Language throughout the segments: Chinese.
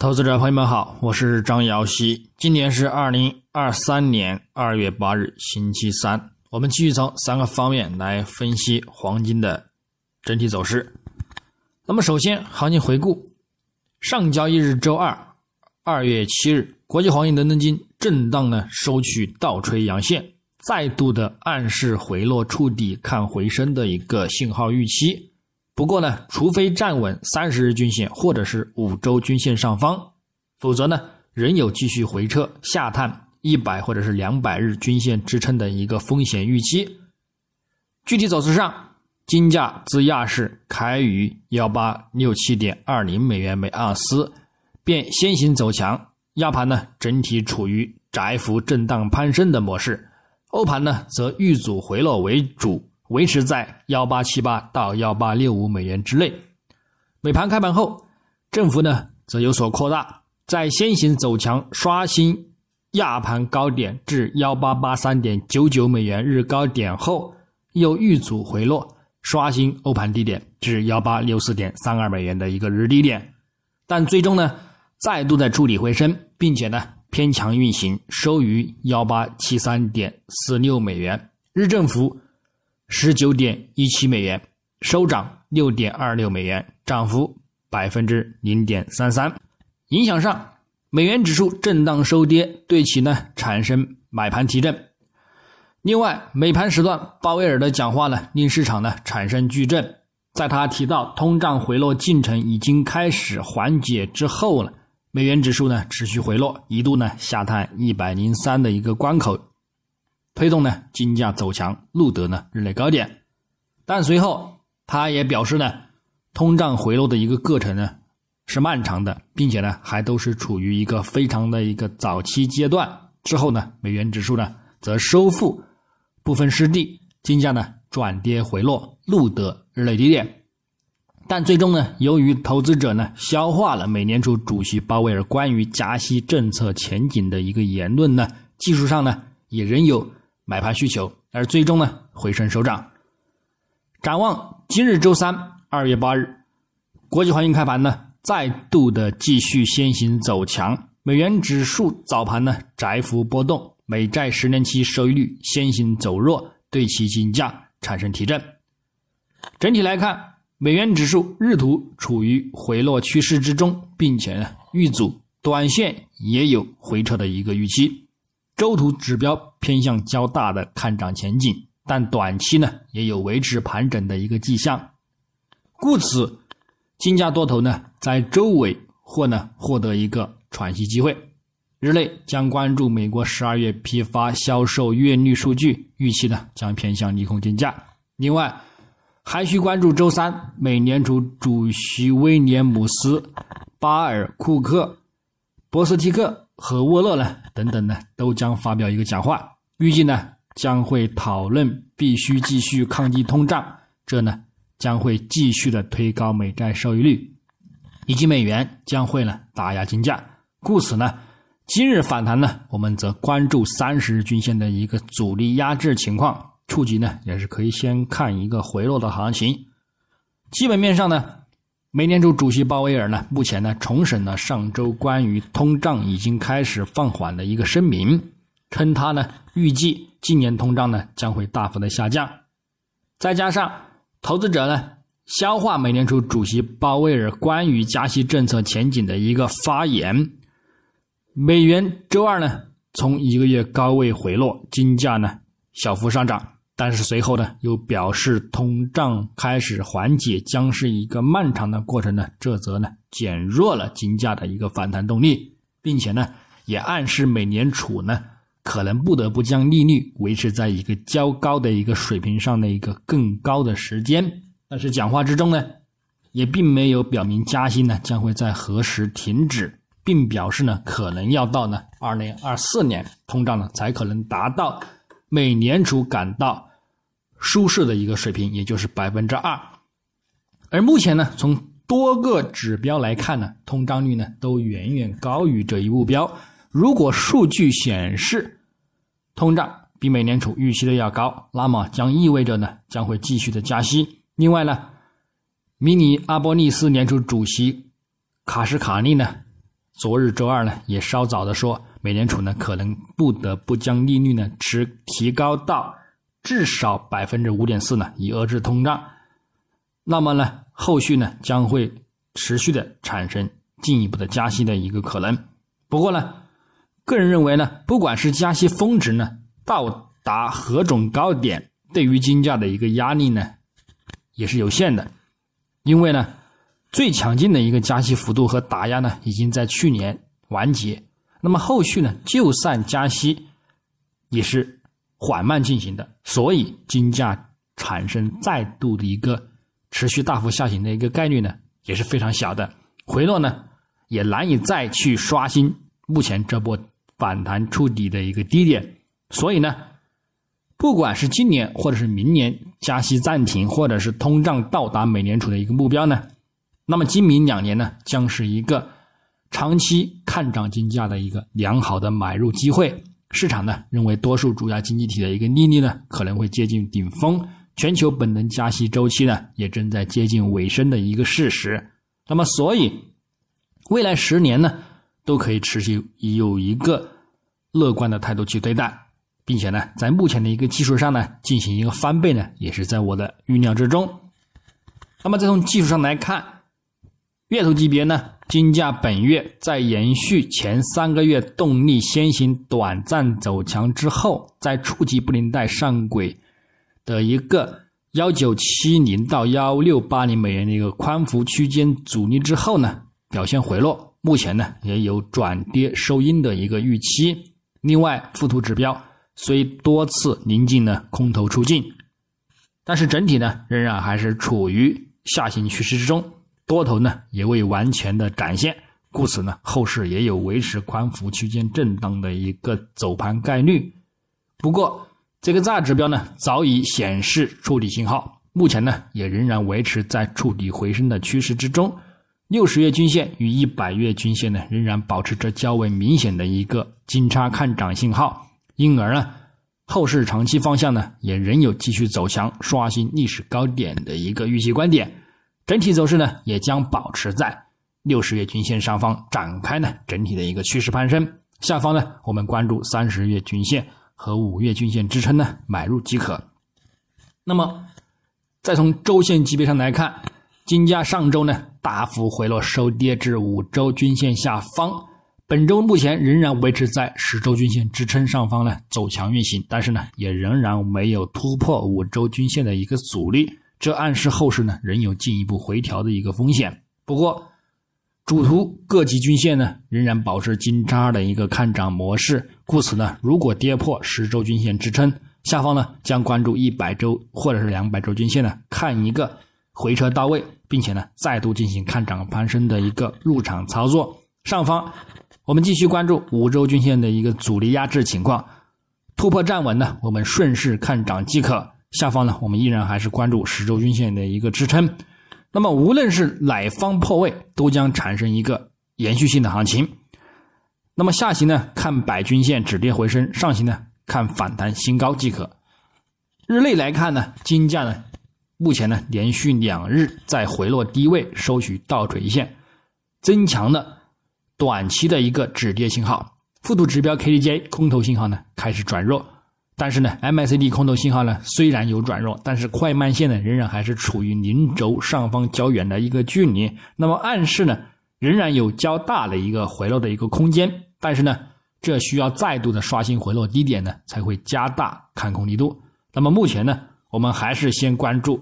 投资者朋友们好，我是张瑶希。今年是二零二三年二月八日，星期三。我们继续从三个方面来分析黄金的整体走势。那么，首先，行情回顾：上交易日周二，二月七日，国际黄金伦敦金震荡呢收取倒锤阳线，再度的暗示回落触底看回升的一个信号预期。不过呢，除非站稳三十日均线或者是五周均线上方，否则呢，仍有继续回撤下探一百或者是两百日均线支撑的一个风险预期。具体走势上，金价自亚市开于幺八六七点二零美元每盎司，便先行走强，亚盘呢整体处于窄幅震荡攀升的模式，欧盘呢则遇阻回落为主。维持在幺八七八到幺八六五美元之内。美盘开盘后，振幅呢则有所扩大，在先行走强刷新亚盘高点至幺八八三点九九美元日高点后，又遇阻回落，刷新欧盘低点至幺八六四点三二美元的一个日低点，但最终呢再度在筑底回升，并且呢偏强运行，收于幺八七三点四六美元，日振幅。十九点一七美元，收涨六点二六美元，涨幅百分之零点三三。影响上，美元指数震荡收跌，对其呢产生买盘提振。另外，美盘时段鲍威尔的讲话呢令市场呢产生巨震，在他提到通胀回落进程已经开始缓解之后了，美元指数呢持续回落，一度呢下探一百零三的一个关口。推动呢金价走强，录得呢日内高点，但随后他也表示呢，通胀回落的一个过程呢是漫长的，并且呢还都是处于一个非常的一个早期阶段。之后呢，美元指数呢则收复部分失地，金价呢转跌回落，录得日内低点。但最终呢，由于投资者呢消化了美联储主席鲍威尔关于加息政策前景的一个言论呢，技术上呢也仍有。买盘需求，而最终呢回升收涨。展望今日周三二月八日，国际黄金开盘呢再度的继续先行走强，美元指数早盘呢窄幅波动，美债十年期收益率先行走弱，对其金价产生提振。整体来看，美元指数日图处于回落趋势之中，并且呢遇阻，短线也有回撤的一个预期。周图指标偏向较大的看涨前景，但短期呢也有维持盘整的一个迹象，故此金价多头呢在周尾或呢获得一个喘息机会。日内将关注美国十二月批发销售月率数据，预期呢将偏向利空金价。另外还需关注周三美联储主席威廉姆斯、巴尔库克、波斯蒂克。和沃勒呢，等等呢，都将发表一个讲话，预计呢将会讨论必须继续抗击通胀，这呢将会继续的推高美债收益率，以及美元将会呢打压金价。故此呢，今日反弹呢，我们则关注三十日均线的一个阻力压制情况，触及呢也是可以先看一个回落的行情。基本面上呢。美联储主席鲍威尔呢，目前呢重审了上周关于通胀已经开始放缓的一个声明，称他呢预计今年通胀呢将会大幅的下降。再加上投资者呢消化美联储主席鲍威尔关于加息政策前景的一个发言，美元周二呢从一个月高位回落，金价呢小幅上涨。但是随后呢，又表示通胀开始缓解将是一个漫长的过程呢，这则呢减弱了金价的一个反弹动力，并且呢也暗示美联储呢可能不得不将利率维持在一个较高的一个水平上的一个更高的时间。但是讲话之中呢，也并没有表明加息呢将会在何时停止，并表示呢可能要到呢二零二四年通胀呢才可能达到美联储感到。舒适的一个水平，也就是百分之二。而目前呢，从多个指标来看呢，通胀率呢都远远高于这一目标。如果数据显示通胀比美联储预期的要高，那么将意味着呢将会继续的加息。另外呢，迷你阿波利斯联储主席卡什卡利呢昨日周二呢，也稍早的说，美联储呢可能不得不将利率呢持提高到至少百分之五点四呢，以遏制通胀。那么呢，后续呢将会持续的产生进一步的加息的一个可能。不过呢，个人认为呢，不管是加息峰值呢到达何种高点，对于金价的一个压力呢也是有限的，因为呢。最强劲的一个加息幅度和打压呢，已经在去年完结。那么后续呢，就算加息，也是缓慢进行的，所以金价产生再度的一个持续大幅下行的一个概率呢，也是非常小的。回落呢，也难以再去刷新目前这波反弹触底的一个低点。所以呢，不管是今年或者是明年加息暂停，或者是通胀到达美联储的一个目标呢？那么今明两年呢，将是一个长期看涨金价的一个良好的买入机会。市场呢认为，多数主要经济体的一个利率呢可能会接近顶峰，全球本轮加息周期呢也正在接近尾声的一个事实。那么，所以未来十年呢都可以持续有一个乐观的态度去对待，并且呢，在目前的一个技术上呢进行一个翻倍呢，也是在我的预料之中。那么，再从技术上来看。月头级别呢，金价本月在延续前三个月动力先行短暂走强之后，在触及布林带上轨的一个幺九七零到幺六八零美元的一个宽幅区间阻力之后呢，表现回落，目前呢也有转跌收阴的一个预期。另外，附图指标虽多次临近呢空头出尽，但是整体呢仍然还是处于下行趋势之中。多头呢也未完全的展现，故此呢后市也有维持宽幅区间震荡的一个走盘概率。不过这个大指标呢早已显示触底信号，目前呢也仍然维持在触底回升的趋势之中。六十月均线与一百月均线呢仍然保持着较为明显的一个金叉看涨信号，因而呢后市长期方向呢也仍有继续走强、刷新历史高点的一个预期观点。整体走势呢，也将保持在六十月均线上方展开呢整体的一个趋势攀升。下方呢，我们关注三十月均线和五月均线支撑呢，买入即可。那么，再从周线级别上来看，金价上周呢大幅回落，收跌至五周均线下方。本周目前仍然维持在十周均线支撑上方呢走强运行，但是呢，也仍然没有突破五周均线的一个阻力。这暗示后市呢仍有进一步回调的一个风险。不过，主图各级均线呢仍然保持金叉的一个看涨模式，故此呢，如果跌破十周均线支撑，下方呢将关注一百周或者是两百周均线呢，看一个回撤到位，并且呢再度进行看涨攀升的一个入场操作。上方我们继续关注五周均线的一个阻力压制情况，突破站稳呢，我们顺势看涨即可。下方呢，我们依然还是关注十周均线的一个支撑。那么，无论是哪方破位，都将产生一个延续性的行情。那么下行呢，看百均线止跌回升；上行呢，看反弹新高即可。日内来看呢，金价呢，目前呢连续两日在回落低位收取倒锤线，增强了短期的一个止跌信号。复图指标 KDJ 空头信号呢开始转弱。但是呢，MACD 空头信号呢虽然有转弱，但是快慢线呢仍然还是处于零轴上方较远的一个距离，那么暗示呢仍然有较大的一个回落的一个空间。但是呢，这需要再度的刷新回落低点呢，才会加大看空力度。那么目前呢，我们还是先关注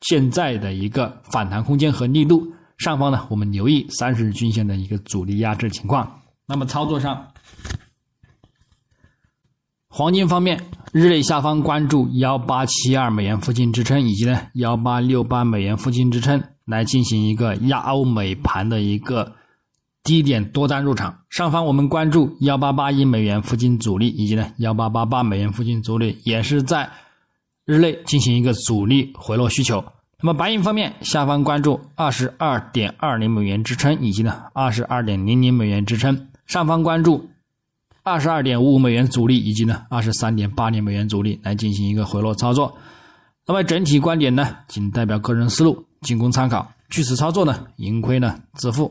现在的一个反弹空间和力度。上方呢，我们留意三十日均线的一个阻力压制情况。那么操作上。黄金方面，日内下方关注幺八七二美元附近支撑，以及呢幺八六八美元附近支撑，来进行一个亚欧美盘的一个低点多单入场。上方我们关注幺八八一美元附近阻力，以及呢幺八八八美元附近阻力，也是在日内进行一个阻力回落需求。那么白银方面，下方关注二十二点二零美元支撑，以及呢二十二点零零美元支撑。上方关注。二十二点五五美元阻力，以及呢二十三点八零美元阻力来进行一个回落操作。那么整体观点呢，仅代表个人思路，仅供参考。据此操作呢，盈亏呢自负。